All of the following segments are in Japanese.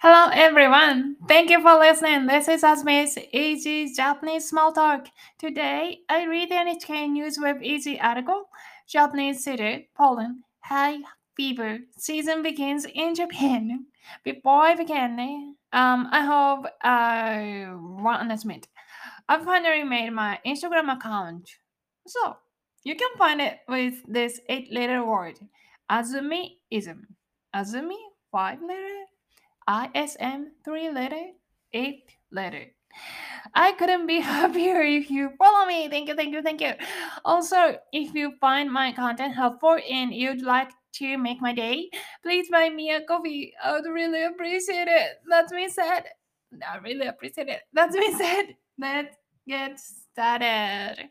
Hello everyone. Thank you for listening. This is Asmi's Easy Japanese Small Talk. Today I read the NHK News Web Easy article. Japanese city, Poland, high fever season begins in Japan. Before I begin, um, I hope want to admit I finally made my Instagram account. So you can find it with this eight-letter word, Azumiism. Azumi, five letter, ISM, three letter, eight letter. I couldn't be happier if you follow me. Thank you, thank you, thank you. Also, if you find my content helpful and you'd like to make my day, please buy me a coffee. I would really appreciate it. That's me said. I really appreciate it. That's me said. Let's get started.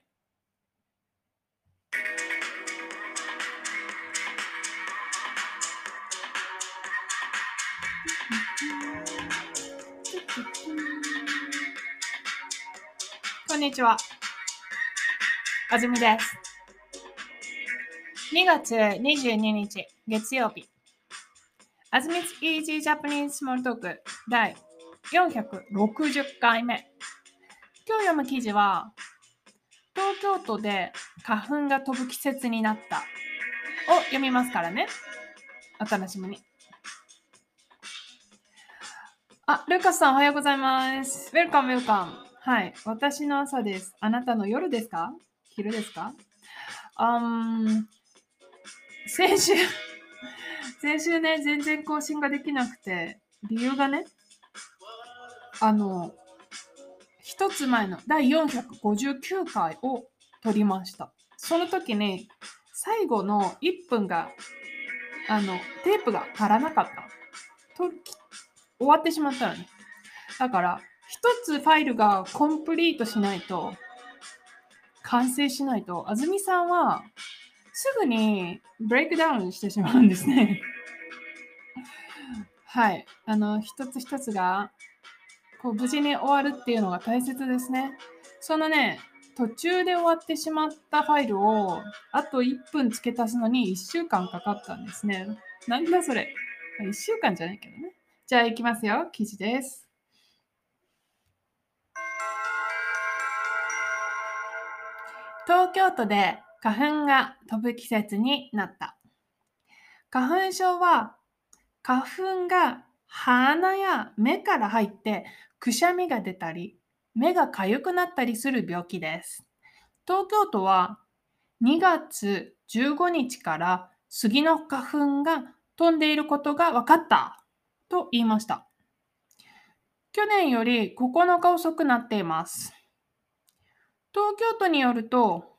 こんにちは。あずみです。2月22日、月曜日。あずみつ Easy Japanese Small Talk 第460回目。今日読む記事は、東京都で花粉が飛ぶ季節になったを読みますからね。お楽しみに。あ、ルカスさんおはようございます。ウェルカム、ウェルカム。はい。私の朝です。あなたの夜ですか？昼ですか？あん、先週、先週ね、全然更新ができなくて、理由がね、あの、一つ前の第459回を撮りました。その時に、最後の1分が、あの、テープが足らなかった。と終わってしまったのね。だから、一つファイルがコンプリートしないと、完成しないと、あずみさんはすぐにブレイクダウンしてしまうんですね。はい。あの、一つ一つが、こう、無事に終わるっていうのが大切ですね。そのね、途中で終わってしまったファイルを、あと1分付け足すのに1週間かかったんですね。なんだそれ。1週間じゃないけどね。じゃあ行きますよ。記事です。東京都で花粉が飛ぶ季節になった。花粉症は花粉が鼻や目から入ってくしゃみが出たり、目が痒くなったりする病気です。東京都は2月15日から杉の花粉が飛んでいることが分かったと言いました。去年より9日遅くなっています。東京都によると、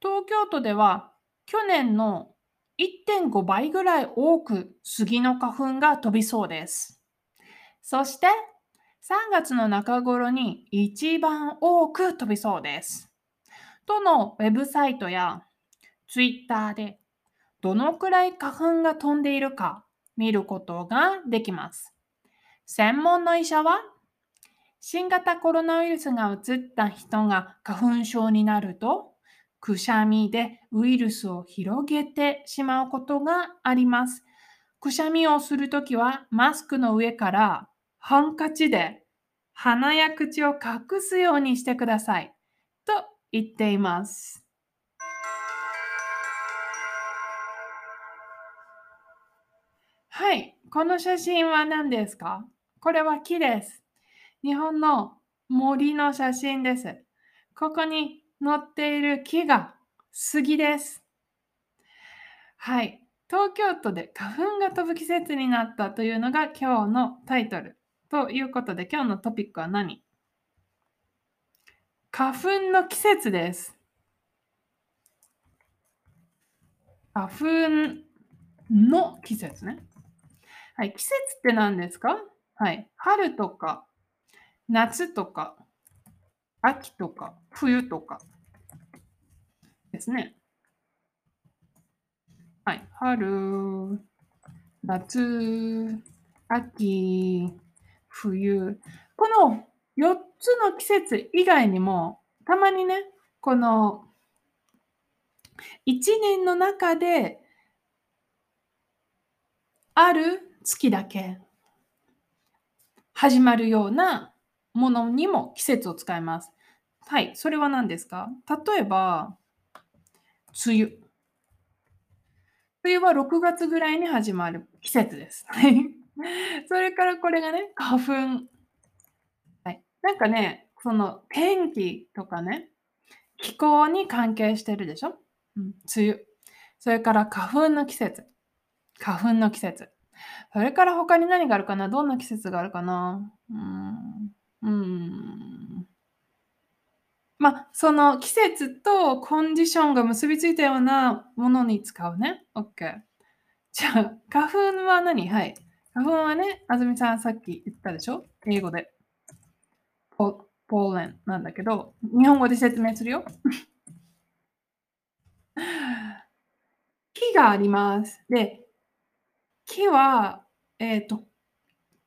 東京都では去年の1.5倍ぐらい多く杉の花粉が飛びそうです。そして3月の中頃に一番多く飛びそうです。都のウェブサイトやツイッターでどのくらい花粉が飛んでいるか見ることができます。専門の医者は新型コロナウイルスがうつった人が花粉症になるとくしゃみでウイルスを広げてしまうことがあります。くしゃみをするときはマスクの上からハンカチで鼻や口を隠すようにしてくださいと言っています。はい、この写真は何ですか？これは木です。日本の森の写真です。ここに載っている木が杉です。はい。東京都で花粉が飛ぶ季節になったというのが今日のタイトル。ということで今日のトピックは何？花粉の季節です。花粉の季節ね。はい。季節って何ですか？はい。春とか夏とか秋とか冬とかですね。はい。春、夏、秋、冬。この4つの季節以外にも、たまにね、この1年の中である月だけ始まるようなものにも季節を使います。はい、それは何ですか？例えば、梅雨。梅雨は6月ぐらいに始まる季節です。それからこれがね、花粉。はい。なんかね、その天気とかね、気候に関係してるでしょ、うん、梅雨。それから花粉の季節。花粉の季節。それから他に何があるかな？どんな季節があるかな？うん。うん。まあ、その季節とコンディションが結びついたようなものに使うね。OK。じゃあ、花粉は何？はい。花粉はね、あずみさんさっき言ったでしょ？英語で。ポポーレンなんだけど、日本語で説明するよ。木があります。で、木は、えっ、ー、と、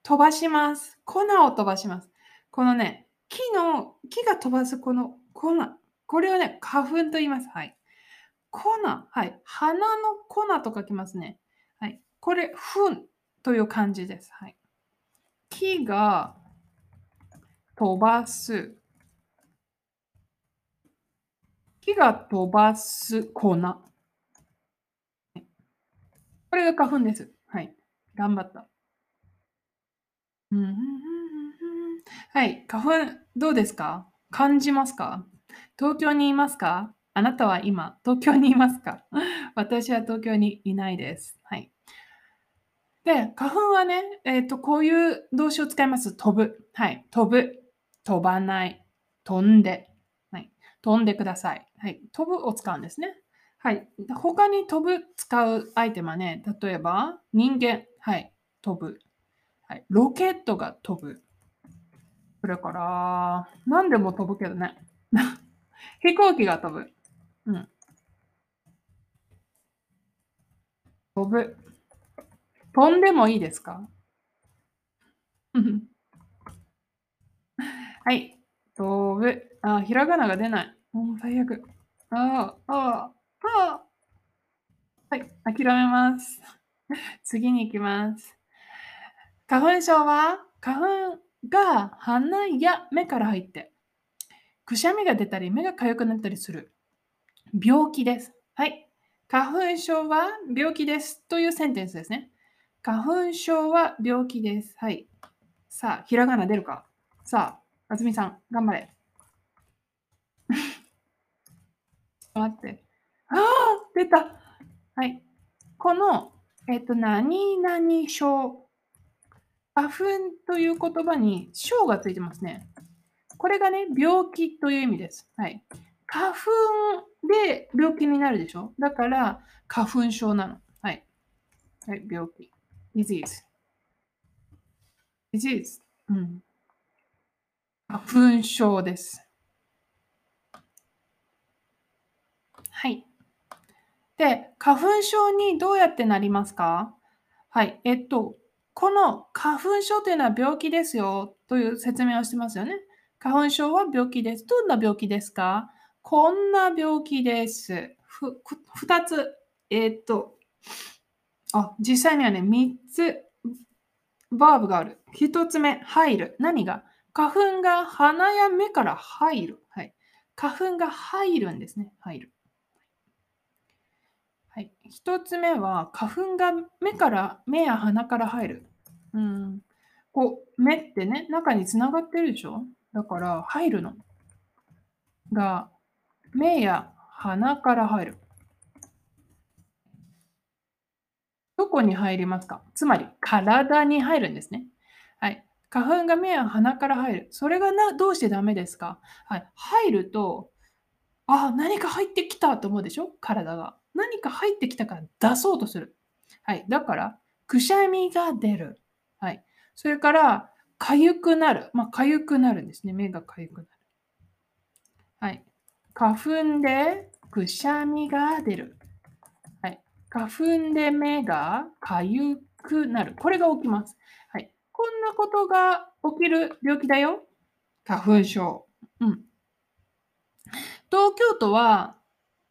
飛ばします。粉を飛ばします。このね、木の、木が飛ばすこの粉。これをね、花粉と言います。はい。粉。はい。花の粉と書きますね。はい。これ、粉という感じです。はい。木が飛ばす。木が飛ばす粉。これが花粉です。頑張った。はい。花粉、どうですか？感じますか？東京にいますか？あなたは今、東京にいますか？私は東京にいないです。はい。で、花粉はね、えっ、ー、と、こういう動詞を使います。飛ぶ。はい。飛ぶ。飛ばない。飛んで。はい。飛んでください。はい。飛ぶを使うんですね。はい。他に飛ぶ使うアイテムはね、例えば人間。はい。飛ぶ。はい。ロケットが飛ぶ。それから、何でも飛ぶけどね。飛行機が飛ぶ。うん。飛ぶ。飛んでもいいですか？はい。飛ぶ。あ、ひらがなが出ない。もう最悪。ああ、ああ、ああ。はい。諦めます。次に行きます。花粉症は花粉が鼻や目から入って、くしゃみが出たり目が痒くなったりする病気です。はい。花粉症は病気ですというセンテンスですね。花粉症は病気です。はい。さあ、ひらがな出るかさあ、あずみさん、頑張れ。待って。ああ、出た。はい。この、えっと、何々症。花粉という言葉に症がついてますね。これがね、病気という意味です。はい。花粉で病気になるでしょ？だから、花粉症なの。はい。はい、病気。disease。disease。うん。花粉症です。はい。で、花粉症にどうやってなりますか？はい。えっと、この花粉症というのは病気ですよという説明をしてますよね。花粉症は病気です。どんな病気ですか？こんな病気です。ふ、二つ。えっと、あ、実際にはね、3つバーブがある。1つ目、入る。何が？花粉が鼻や目から入る。はい。花粉が入るんですね。入る。はい。1つ目は、花粉が目から、目や鼻から入る。うん。こう、目ってね、中につながってるでしょ？だから、入るの。が、目や鼻から入る。どこに入りますか？つまり体に入るんですね。はい。花粉が目や鼻から入る。それがなどうしてダメですか？はい。入ると、あ、何か入ってきたと思うでしょ？体が。何か入ってきたから出そうとする。はい。だから、くしゃみが出る。はい。それから、かゆくなる。まあ、かゆくなるんですね。目がかゆくなる。はい。花粉でくしゃみが出る。はい花粉で目がかゆくなる。これが起きます。はい。こんなことが起きる病気だよ。花粉症。うん。東京都は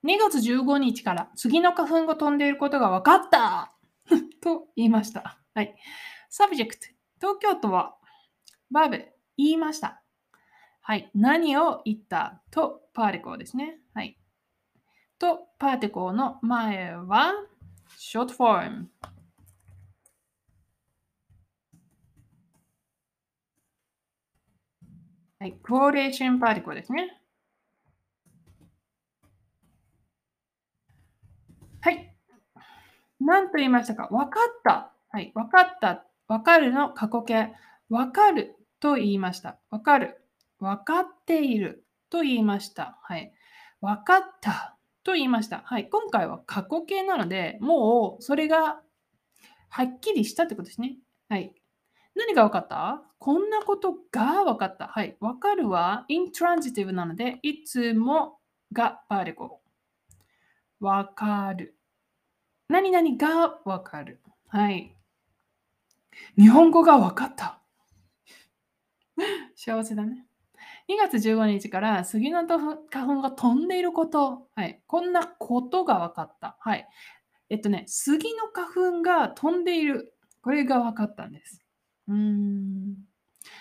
2月15日から次の花粉が飛んでいることが分かった と言いました。はい。 Subject。東京都はバーブ、言いました。はい。何を言ったと particle ですね。はい。と particle の前は short form。はい。 Quotation particle ですね。はい。何と言いましたか？分かった。はい。分かった。分かるの？過去形。分かると言いました。分かる。分かっていると言いました。はい。分かったと言いました。はい。今回は過去形なので、もうそれがはっきりしたってことですね。はい。何が分かった？こんなことが分かった。はい。分かるは intransitive なので、いつもがパーリコ。分かる。何々が分かる。はい。日本語が分かった。幸せだね。2月15日から杉の花粉が飛んでいること。はい。こんなことが分かった。はい。えっとね、杉の花粉が飛んでいる。これが分かったんです。うーん。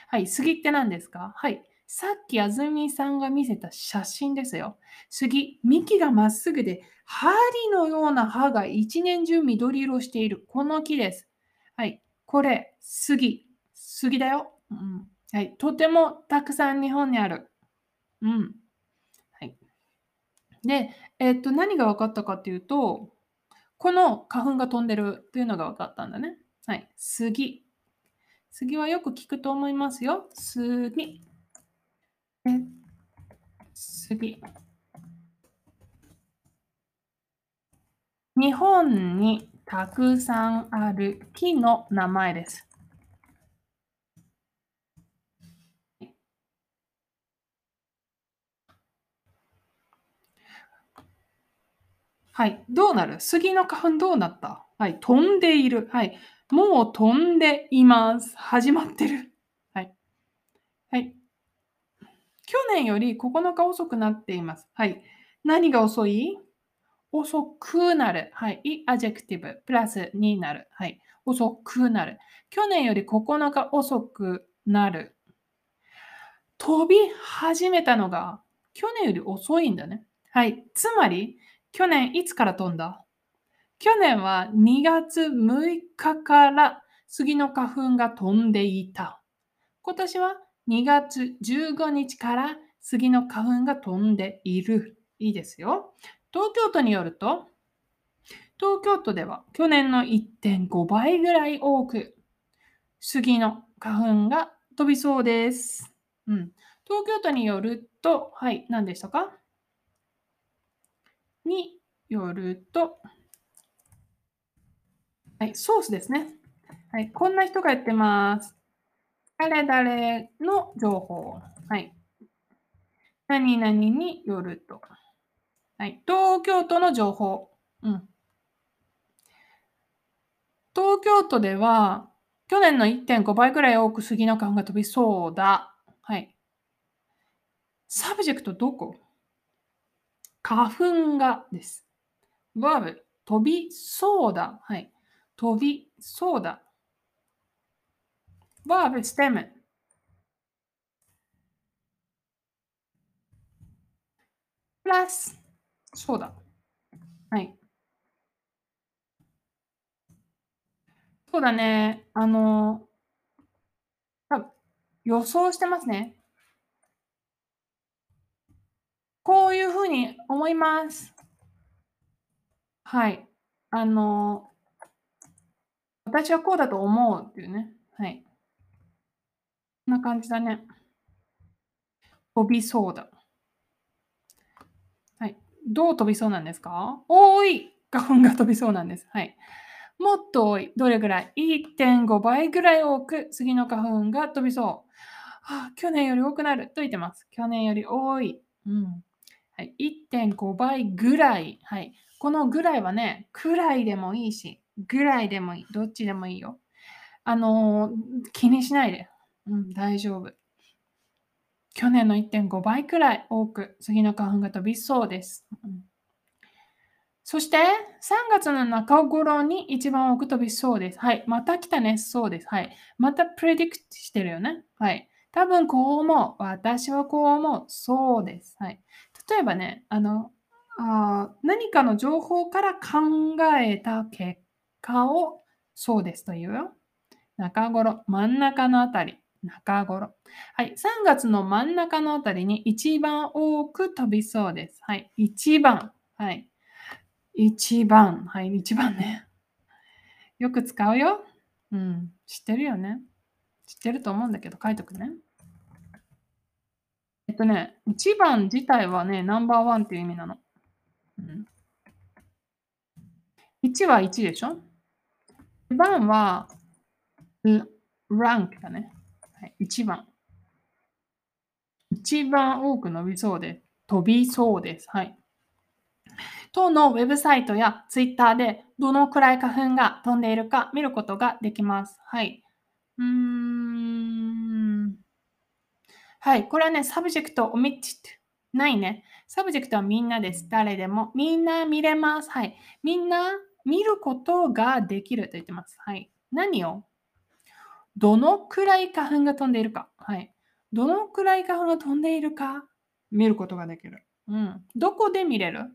はい。杉って何ですか？はい。さっきあずみさんが見せた写真ですよ。杉、幹がまっすぐで、針のような葉が一年中緑色している。この木です。はい。これ、杉。杉だよ。うん、はい。とてもたくさん日本にある。うん。はい。で、えっと、何が分かったかっていうと、この花粉が飛んでるというのが分かったんだね。はい。杉。杉はよく聞くと思いますよ。杉。え杉。日本にたくさんある木の名前です。はい。どうなる？杉の花粉どうなった？はい。飛んでいる。はい。もう飛んでいます。始まってる。はい。はい。去年より9日遅くなっています。はい。何が遅い？遅くなる。はい。い、 adjective、 plus になる。はい。遅くなる。去年より9日遅くなる。飛び始めたのが去年より遅いんだね。はい。つまり、去年いつから飛んだ？去年は2月6日から杉の花粉が飛んでいた。今年は2月15日から杉の花粉が飛んでいる。いいですよ。東京都によると、東京都では去年の1.5倍ぐらい多く杉の花粉が飛びそうです。うん、東京都によると、はい、何でしたか？によると、はい、ソースですね。はい、こんな人がやってます。誰々の情報。はい。何々によると。はい。東京都の情報。うん。東京都では、去年の1.5倍くらい多く杉の花が飛びそうだ。はい。subject どこ？花粉がです。 verb、飛びそうだ。はい。飛びそうだ。 verb、stem。プラス、そうだ。はい。そうだね。あの、予想してますね。こういうふうに思います。はい。あの、私はこうだと思うっていうね。はい。こんな感じだね。飛びそうだ。はい。どう飛びそうなんですか？多い花粉が飛びそうなんです。はい。もっと多い。どれぐらい ?1.5 倍ぐらい多く次の花粉が飛びそう。はあ、去年より多くなると言ってます。去年より多い。うん。はい、1.5倍ぐらい。はい。このぐらいはね、くらいでもいいし、ぐらいでもいい。どっちでもいいよ。あのー、気にしないで。うん、大丈夫。去年の1.5倍くらい多く次の花粉が飛びそうです。うん、そして、3月の中頃に一番多く飛びそうです。はい。また来たね。そうです。はい。またプレディクトしてるよね。はい。多分こう思う。私はこう思う。そうです。はい。例えばね、あの、あ何かの情報から考えた結果をそうですというよ。中頃、真ん中のあたり。中頃。はい。3月の真ん中のあたりに一番多く飛びそうです。はい。一番。はい。一番。はい。一番ね。よく使うよ。うん。知ってるよね。知ってると思うんだけど、書いとくね。えっとね、一番自体はね、ナンバーワンっていう意味なの。うん、1は1でしょ ?2 番は、ランクだね。はい、1番。一番多く伸びそうで、飛びそうです。はい。当のウェブサイトやツイッターでどのくらい花粉が飛んでいるか見ることができます。はい。うーん。はい。これはね、サブジェクトオミットないね。 subject はみんなです。誰でも。みんな見れます。はい。みんな見ることができると言ってます。はい。何をどのくらい花粉が飛んでいるか。はい。どのくらい花粉が飛んでいるか見ることができる。うん。どこで見れる？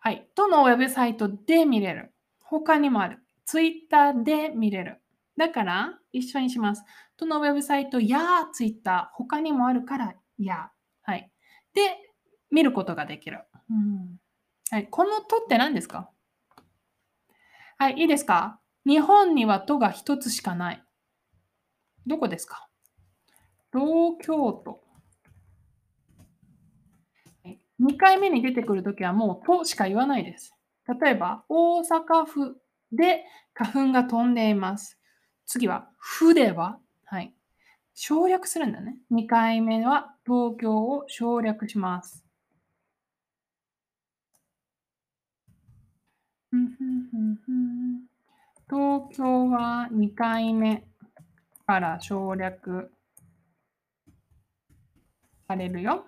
はい。どのウェブサイトで見れる。他にもある。ツイッターで見れる。だから、一緒にします。どのウェブサイトやツイッター、他にもあるから、や。はい。で、見ることができる。うん、はい。この「と」って何ですか？はい、いいですか？日本には「と」が一つしかない。どこですか？東京都。2回目に出てくるときはもう「と」しか言わないです。例えば、大阪府で花粉が飛んでいます。次は、府では、はい。省略するんだね。2回目は東京を省略します。東京は2回目から省略されるよ。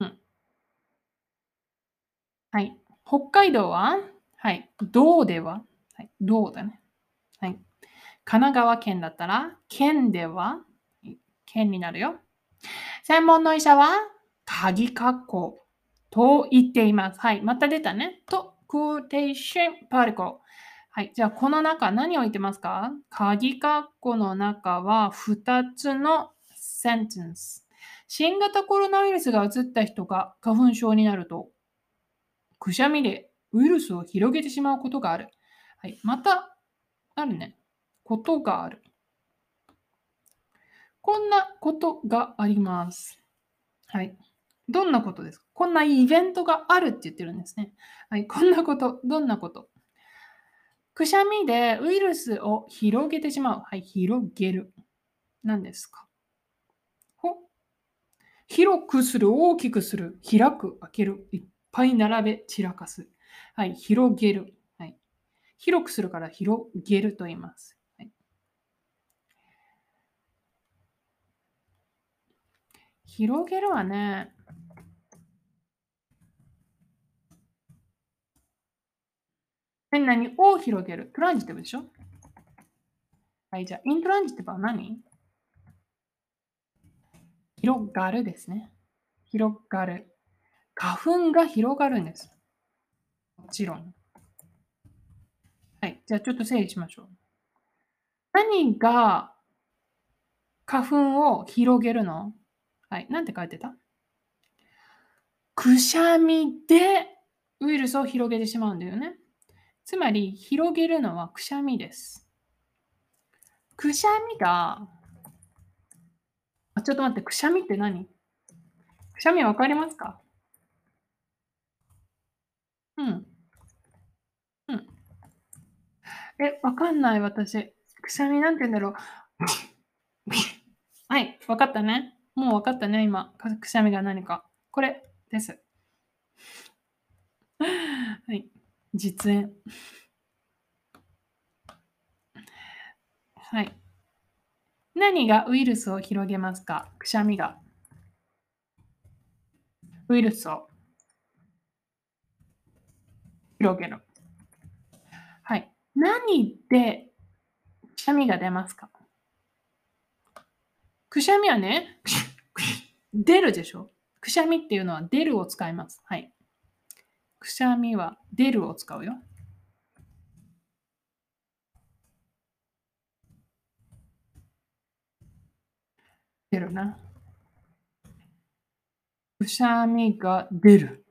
うん、はい。北海道は？はい。道では？はい。道だね。はい。神奈川県だったら、県では？県になるよ。専門の医者は、鍵括弧と言っています。はい。また出たね。と、クーテーションパーティコ。はい。じゃあ、この中、何を言ってますか？鍵括弧の中は2つのセンテンス。新型コロナウイルスが移った人が花粉症になると、くしゃみでウイルスを広げてしまうことがある。はい。また、あるね。ことがある。こんなことがあります。はい。どんなことですか？こんなイベントがあるって言ってるんですね。はい。こんなこと、どんなこと？くしゃみでウイルスを広げてしまう。はい。広げる。何ですか？ほ？広くする、大きくする、開く、開ける、いっぱい並べ、散らかす。はい。広げる。はい。広くするから広げると言います。広げるわね。何？々を広げる。トランジティブでしょ？はい、じゃあ、イントランジティブは何？広がるですね。広がる。花粉が広がるんです。もちろん。はい、じゃあちょっと整理しましょう。何が花粉を広げるの？はい。なんて書いてた？くしゃみでウイルスを広げてしまうんだよね。つまり、広げるのはくしゃみです。くしゃみが、あ、ちょっと待って、くしゃみって何？くしゃみわかりますか？うん。うん。え、わかんない、私。くしゃみなんて言うんだろう。はい、わかったね。もう分かったね、今。くしゃみが何か。これです。実演。はい。何がウイルスを広げますか？くしゃみが。ウイルスを。広げる。はい。何でくしゃみが出ますか？くしゃみはね、出るでしょ？くしゃみっていうのは出るを使います。はい。くしゃみは出るを使うよ。出るな。くしゃみが出る。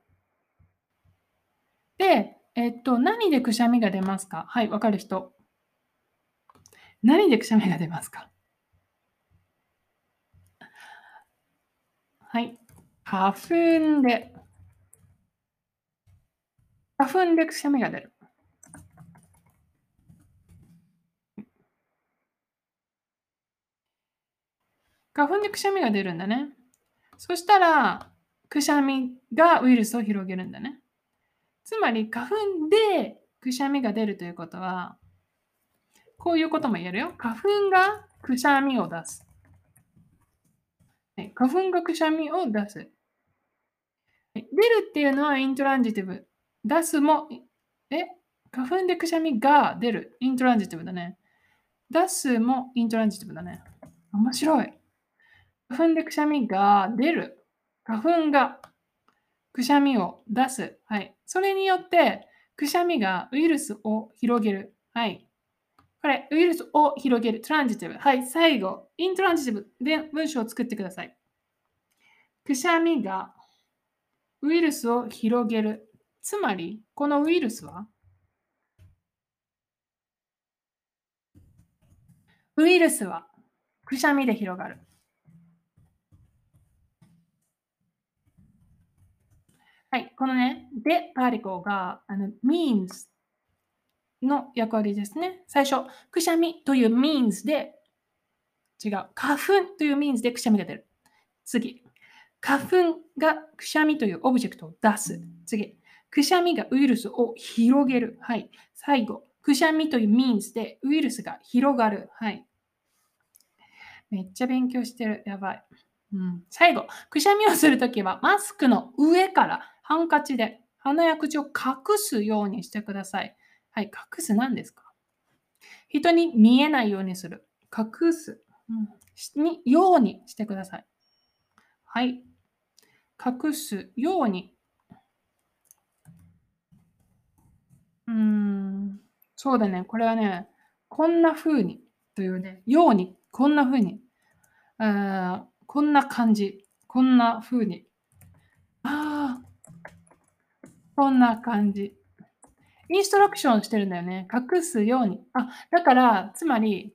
で、えっと、何でくしゃみが出ますか？はい、わかる人。何でくしゃみが出ますか？はい。花粉で。花粉でくしゃみが出る。花粉でくしゃみが出るんだね。そしたら、くしゃみがウイルスを広げるんだね。つまり、花粉でくしゃみが出るということは、こういうことも言えるよ。花粉がくしゃみを出す。花粉がくしゃみを出す。出るっていうのはイントランジティブ。出すも、え花粉でくしゃみが出る。イントランジティブだね。出すもイントランジティブだね。面白い。花粉でくしゃみが出る。花粉がくしゃみを出す。はい。それによって、くしゃみがウイルスを広げる。はい。これ、ウイルスを広げる。トランジティブ。はい。最後、イントランジティブで文章を作ってください。くしゃみがウイルスを広げる。つまり、このウイルスは？ウイルスはくしゃみで広がる。はい、このね、でパーティコがあの means の役割ですね。最初、くしゃみという means で違う。花粉という means でくしゃみが出る。次、花粉がくしゃみというオブジェクトを出す。次、くしゃみがウイルスを広げる。はい。最後、くしゃみという means でウイルスが広がる。はい。めっちゃ勉強してる。やばい。うん、最後、くしゃみをするときは、マスクの上からハンカチで鼻や口を隠すようにしてください。はい、隠す何ですか？人に見えないようにする。隠す。うん、にようにしてください。はい。隠すように。うーん、そうだね。これはね、こんな風にというね、ように、こんな風に、あこんな感じ、こんな風に。ああ、こんな感じ。インストラクションしてるんだよね。隠すように。あ、だから、つまり、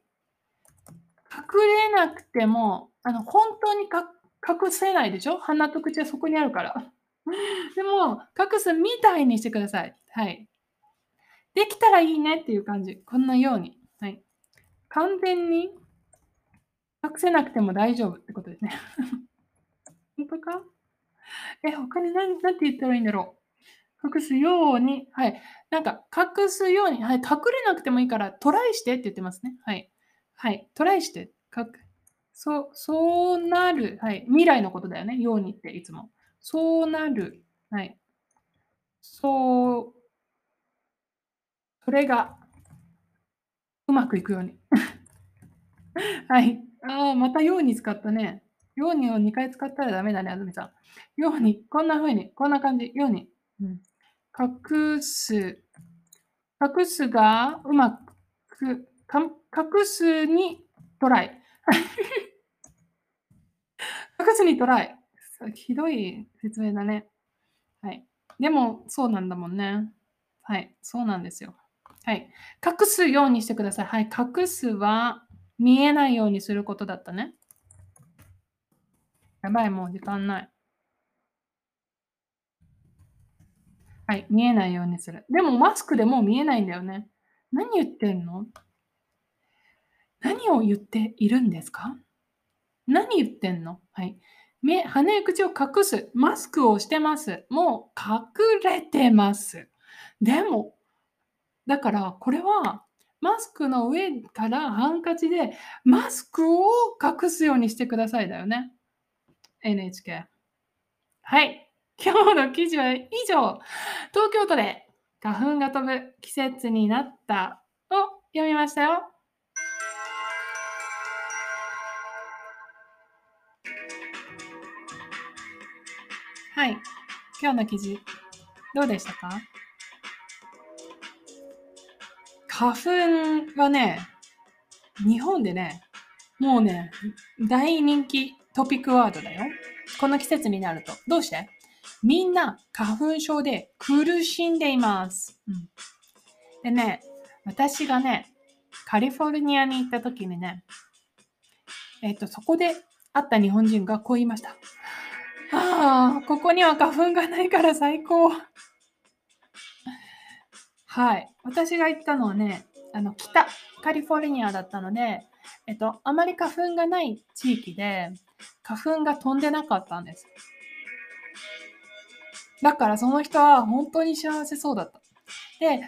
隠れなくても、あの、本当に隠せないでしょ？鼻と口はそこにあるから。でも、隠すみたいにしてください。はい。できたらいいねっていう感じ。こんなように。はい。完全に隠せなくても大丈夫ってことですね。本当か？え、他に何何て言ったらいいんだろう。隠すように、はい。なんか、隠すように、はい。隠れなくてもいいから、トライしてって言ってますね。はい。はい。トライして。かそう、そうなる。はい。未来のことだよね。ようにっていつも。そうなる。はい。そう、それがうまくいくように。はい。ああ、またように使ったね。ようにを2回使ったらダメだね、あずみさん。ように、こんな風に、こんな感じ。ように。うん、隠す。隠すがうまく、か隠すにトライ。隠すにトライ。ひどい説明だね。はい。でも、そうなんだもんね。はい。そうなんですよ。はい。隠すようにしてください。はい。隠すは見えないようにすることだったね。やばい、もう時間ない。はい。見えないようにする。でも、マスクでもう見えないんだよね。何言ってんの？何を言っているんですか？何言ってんの？はい。目、鼻や口を隠す。マスクをしてます。もう隠れてます。でも、だからこれはマスクの上からハンカチでマスクを隠すようにしてくださいだよね。NHK。はい。今日の記事は以上。東京都で花粉が飛ぶ季節になったを読みましたよ。はい。今日の記事、どうでしたか？花粉はね、日本でね、もうね、大人気トピックワードだよ。この季節になると。どうして？みんな花粉症で苦しんでいます。うん、でね、私がね、カリフォルニアに行った時にね、えっ、と、そこで会った日本人がこう言いました。ああ、ここには花粉がないから最高。はい。私が行ったのはね、あの、北カリフォルニアだったので、えっと、あまり花粉がない地域で、花粉が飛んでなかったんです。だからその人は本当に幸せそうだった。で、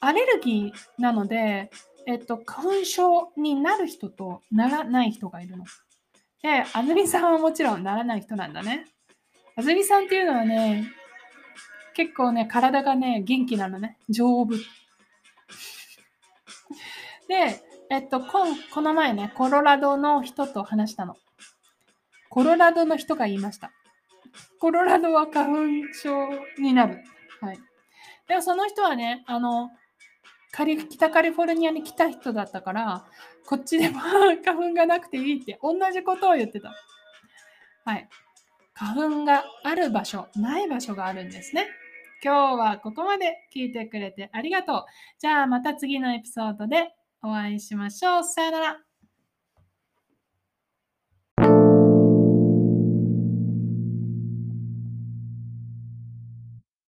アレルギーなので、えっと、花粉症になる人とならない人がいるの。で、安住さんはもちろんならない人なんだね。安住さんっていうのはね、結構ね、体がね、元気なのね。丈夫。で、えっと、ここの前ね、コロラドの人と話したの。コロラドの人が言いました。コロラドは花粉症になる。はい。でもその人はね、あの、カリ北カリフォルニアに来た人だったから、こっちでも 花粉がなくていいって同じことを言ってた。はい。花粉がある場所、ない場所があるんですね。今日はここまで聞いてくれてありがとう。じゃあまた次のエピソードでお会いしましょう。さよなら。